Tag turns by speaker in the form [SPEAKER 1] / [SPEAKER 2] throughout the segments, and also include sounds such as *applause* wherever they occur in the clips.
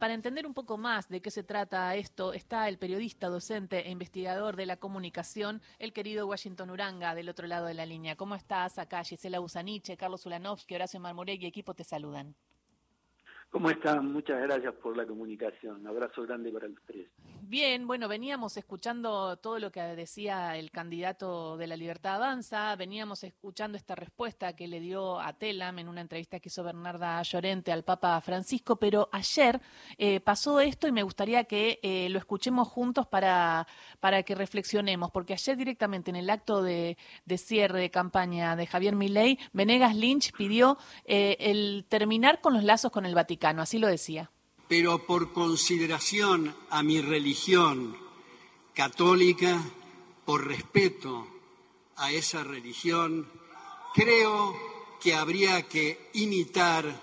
[SPEAKER 1] para entender un poco más de qué se trata esto, está el periodista, docente e investigador de la comunicación, el querido Washington Uranga, del otro lado de la línea. ¿Cómo estás acá? Gisela Usaniche, Carlos Ulanovsky, Horacio Marmurek y equipo te saludan.
[SPEAKER 2] ¿Cómo están? Muchas gracias por la comunicación. Un abrazo grande para los tres.
[SPEAKER 1] Bien, bueno, veníamos escuchando todo lo que decía el candidato de la Libertad Avanza, veníamos escuchando esta respuesta que le dio a Telam en una entrevista que hizo Bernarda Llorente al Papa Francisco, pero ayer eh, pasó esto y me gustaría que eh, lo escuchemos juntos para, para que reflexionemos, porque ayer directamente en el acto de, cierre de campaña de Javier Milei, Venegas Lynch pidió eh, el terminar con los lazos con el Vaticano así lo decía.
[SPEAKER 3] Pero por consideración a mi religión católica, por respeto a esa religión, creo que habría que imitar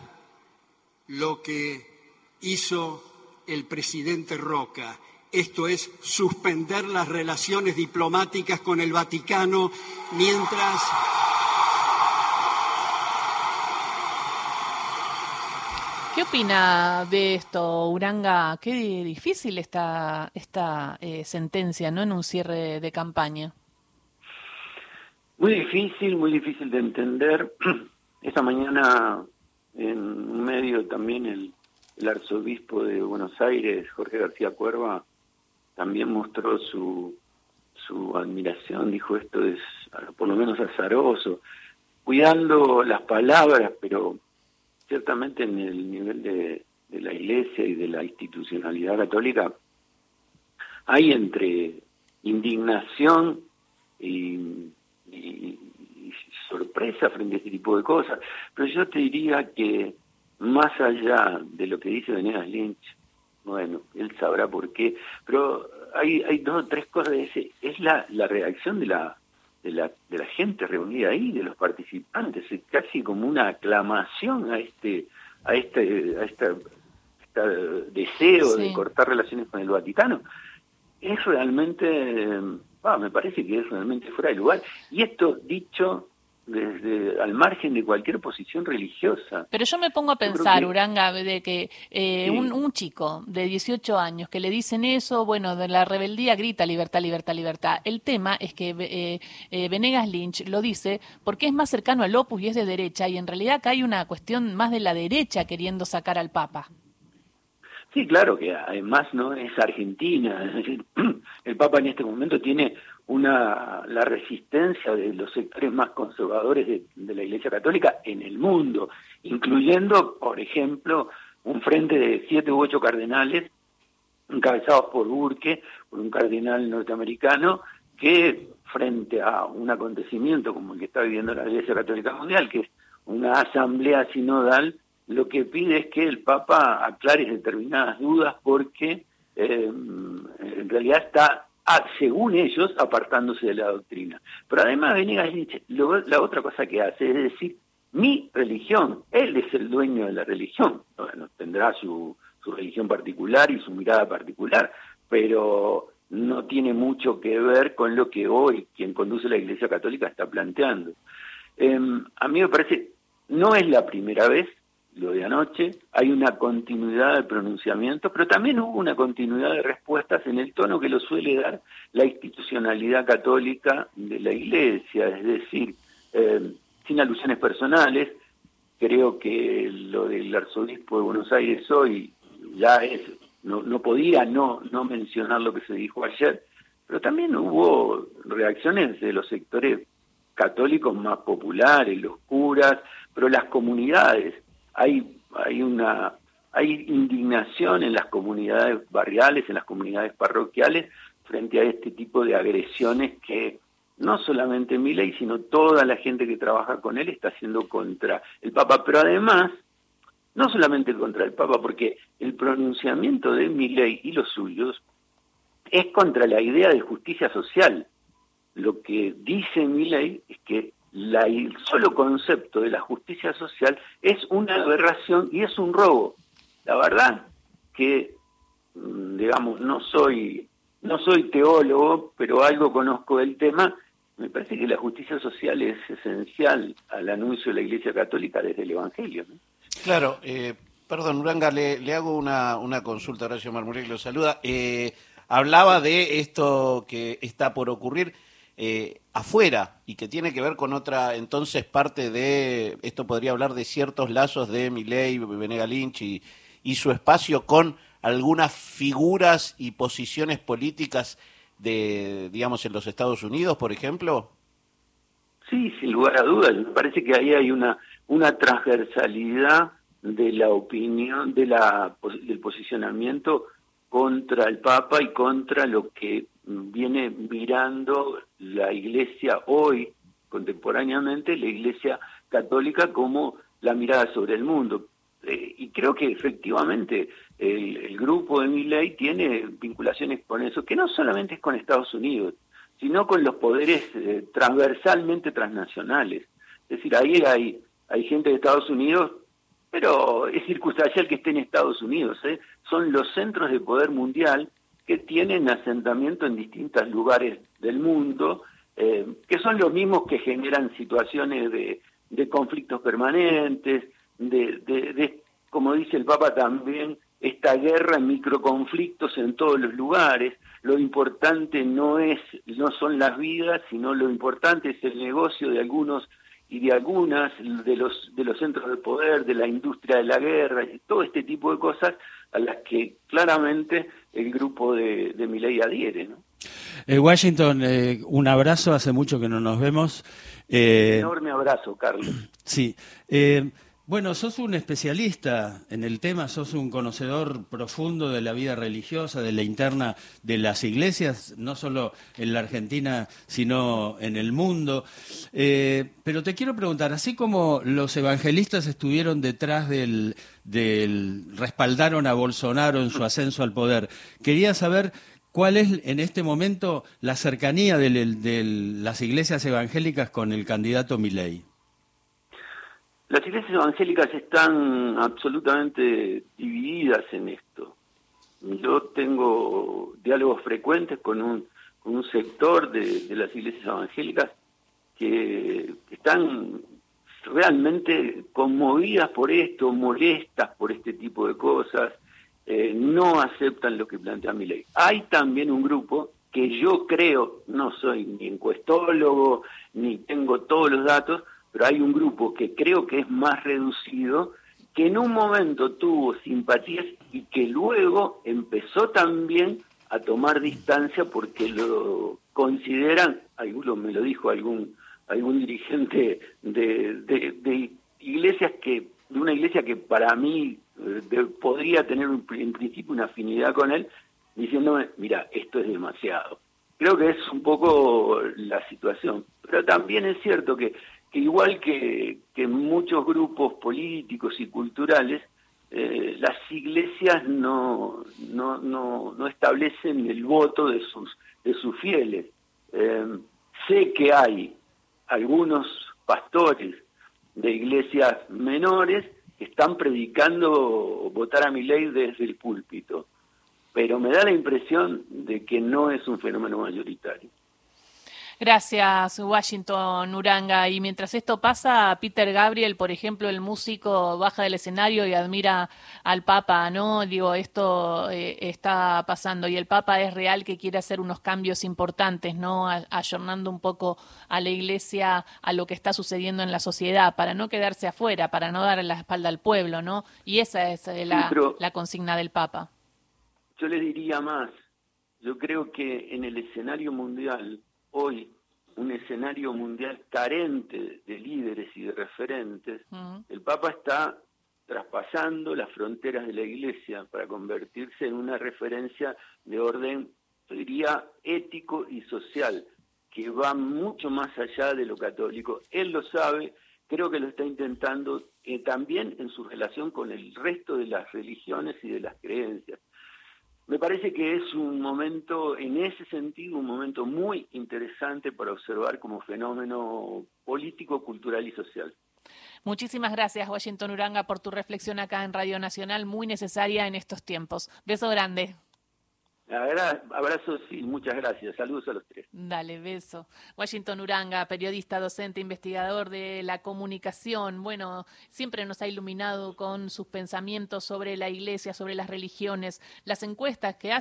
[SPEAKER 3] lo que hizo el presidente Roca, esto es suspender las relaciones diplomáticas con el Vaticano mientras
[SPEAKER 1] ¿Qué opina de esto, Uranga? Qué difícil está esta eh, sentencia, ¿no? En un cierre de campaña.
[SPEAKER 2] Muy difícil, muy difícil de entender. *clears throat* Esta mañana en medio también el, arzobispo de Buenos Aires, Jorge García Cuerva, también mostró su, su admiración, dijo esto es por lo menos azaroso, cuidando las palabras, pero ciertamente en el nivel de, la Iglesia y de la institucionalidad católica hay entre indignación y, sorpresa frente a este tipo de cosas. Pero yo te diría que más allá de lo que dice Venegas Lynch, bueno, él sabrá por qué, pero hay, hay dos o tres cosas de. Es la, la reacción de la de la, de la gente reunida ahí, de los participantes, es casi como una aclamación a este, a este, a esta, deseo de cortar relaciones con el Vaticano. Es realmente, ah, me parece que es realmente fuera de lugar. Y esto dicho desde al margen de cualquier posición religiosa.
[SPEAKER 1] Pero yo me pongo a pensar, Uranga, de que eh, un, un, chico de 18 años que le dicen eso, bueno, de la rebeldía grita libertad, libertad, libertad. El tema es que eh, eh, Venegas Lynch lo dice porque es más cercano al Opus y es de derecha, y en realidad acá hay una cuestión más de la derecha queriendo sacar al Papa.
[SPEAKER 2] Sí, claro que además no es Argentina, es decir, *clears throat* el Papa en este momento tiene una la resistencia de los sectores más conservadores de, la Iglesia Católica en el mundo, incluyendo, por ejemplo, un frente de siete u ocho cardenales encabezados por Burke, por un cardenal norteamericano, que frente a un acontecimiento como el que está viviendo la Iglesia Católica Mundial, que es una asamblea sinodal, lo que pide es que el Papa aclare determinadas dudas porque eh, en realidad está según ellos, apartándose de la doctrina. Pero además Venegas dice, la otra cosa que hace es decir, mi religión, él es el dueño de la religión, bueno, tendrá su, su religión particular y su mirada particular, pero no tiene mucho que ver con lo que hoy quien conduce la Iglesia Católica está planteando. Em, a mí me parece, no es la primera vez lo de anoche, hay una continuidad de pronunciamientos, pero también hubo una continuidad de respuestas en el tono que lo suele dar la institucionalidad católica de la Iglesia, es decir, eh, sin alusiones personales, creo que lo del arzobispo de Buenos Aires hoy ya es, no, no podía no, no mencionar lo que se dijo ayer, pero también hubo reacciones de los sectores católicos más populares, los curas, pero las comunidades hay, hay una hay indignación en las comunidades barriales, en las comunidades parroquiales, frente a este tipo de agresiones que no solamente Milei, sino toda la gente que trabaja con él está haciendo contra el Papa. Pero además, no solamente contra el Papa, porque el pronunciamiento de Milei y los suyos es contra la idea de justicia social. Lo que dice Milei es que el solo concepto de la justicia social es una aberración y es un robo. La verdad que, mm, digamos, no soy, no soy teólogo, pero algo conozco del tema. Me parece que la justicia social es esencial al anuncio de la Iglesia Católica desde el Evangelio.
[SPEAKER 4] Claro, eh, Perdón, Uranga, le, hago una, una consulta, Horacio Marmurek lo saluda. Eh, hablaba de esto que está por ocurrir eh, afuera y que tiene que ver con otra, entonces parte de, esto podría hablar de ciertos lazos de Milei, Venega Lynch y, y su espacio con algunas figuras y posiciones políticas de, digamos, en los Estados Unidos, por ejemplo?
[SPEAKER 2] Sí, sin lugar a dudas. Me parece que ahí hay una, una transversalidad de la opinión, de la, del posicionamiento contra el Papa y contra lo que viene mirando la Iglesia hoy, contemporáneamente, la Iglesia católica como la mirada sobre el mundo. Eh, y creo que efectivamente el, grupo de Milley tiene vinculaciones con eso, que no solamente es con Estados Unidos, sino con los poderes eh, transversalmente transnacionales. Es decir, ahí hay, hay gente de Estados Unidos, pero es circunstancial que esté en Estados Unidos. ¿eh? Son los centros de poder mundial que tienen asentamiento en distintos lugares del mundo, eh, que son los mismos que generan situaciones de, de conflictos permanentes, de, de, de, como dice el Papa también, esta guerra en microconflictos en todos los lugares. Lo importante no es no son las vidas, sino lo importante es el negocio de algunos y de algunas de los de los centros de poder, de la industria de la guerra, y todo este tipo de cosas a las que claramente el grupo de, de Milei adhiere, ¿no?
[SPEAKER 5] Eh, Washington, eh, un abrazo, hace mucho que no nos vemos.
[SPEAKER 2] Eh, enorme abrazo, Carlos.
[SPEAKER 5] Sí. Bueno, sos un especialista en el tema, sos un conocedor profundo de la vida religiosa, de la interna de las iglesias, no solo en la Argentina, sino en el mundo. Eh, pero te quiero preguntar, así como los evangelistas estuvieron detrás del, del, respaldaron a Bolsonaro en su ascenso al poder, quería saber cuál es en este momento la cercanía de, de las iglesias evangélicas con el candidato Milei.
[SPEAKER 2] Las iglesias evangélicas están absolutamente divididas en esto. Yo tengo diálogos frecuentes con un, con un sector de, las iglesias evangélicas que están realmente conmovidas por esto, molestas por este tipo de cosas, eh, no aceptan lo que plantea mi ley. Hay también un grupo que yo creo, no soy ni encuestólogo, ni tengo todos los datos, pero hay un grupo que creo que es más reducido, que en un momento tuvo simpatías y que luego empezó también a tomar distancia porque lo consideran, alguno me lo dijo algún algún dirigente de, de, iglesias que de una iglesia que para mí eh, podría tener en principio una afinidad con él, diciéndome, mira, esto es demasiado. Creo que es un poco la situación, pero también es cierto que igual que, muchos grupos políticos y culturales, eh, las iglesias no, establecen el voto de sus, de sus fieles. Eh, sé que hay algunos pastores de iglesias menores que están predicando votar a mi ley desde el púlpito, pero me da la impresión de que no es un fenómeno mayoritario.
[SPEAKER 1] Gracias, Washington Uranga. Y mientras esto pasa, Peter Gabriel, por ejemplo, el músico, baja del escenario y admira al Papa, ¿no? Digo, esto eh, está pasando y el Papa es real que quiere hacer unos cambios importantes, ¿no? Ayornando un poco a la Iglesia a lo que está sucediendo en la sociedad, para no quedarse afuera, para no dar la espalda al pueblo, ¿no? Y esa es eh, la, la consigna del Papa.
[SPEAKER 2] Yo le diría más. Yo creo que en el escenario mundial hoy un escenario mundial carente de líderes y de referentes, el Papa está traspasando las fronteras de la Iglesia para convertirse en una referencia de orden, diría, ético y social, que va mucho más allá de lo católico. Él lo sabe, creo que lo está intentando eh, también en su relación con el resto de las religiones y de las creencias. Me parece que es un momento, en ese sentido, un momento muy interesante para observar como fenómeno político, cultural y social.
[SPEAKER 1] Muchísimas gracias, Washington Uranga, por tu reflexión acá en Radio Nacional, muy necesaria en estos tiempos. Beso grande.
[SPEAKER 2] Abrazos y muchas gracias. Saludos a los tres.
[SPEAKER 1] Dale, beso. Washington Uranga, periodista, docente, investigador de la comunicación. Bueno, siempre nos ha iluminado con sus pensamientos sobre la iglesia, sobre las religiones, las encuestas que hace.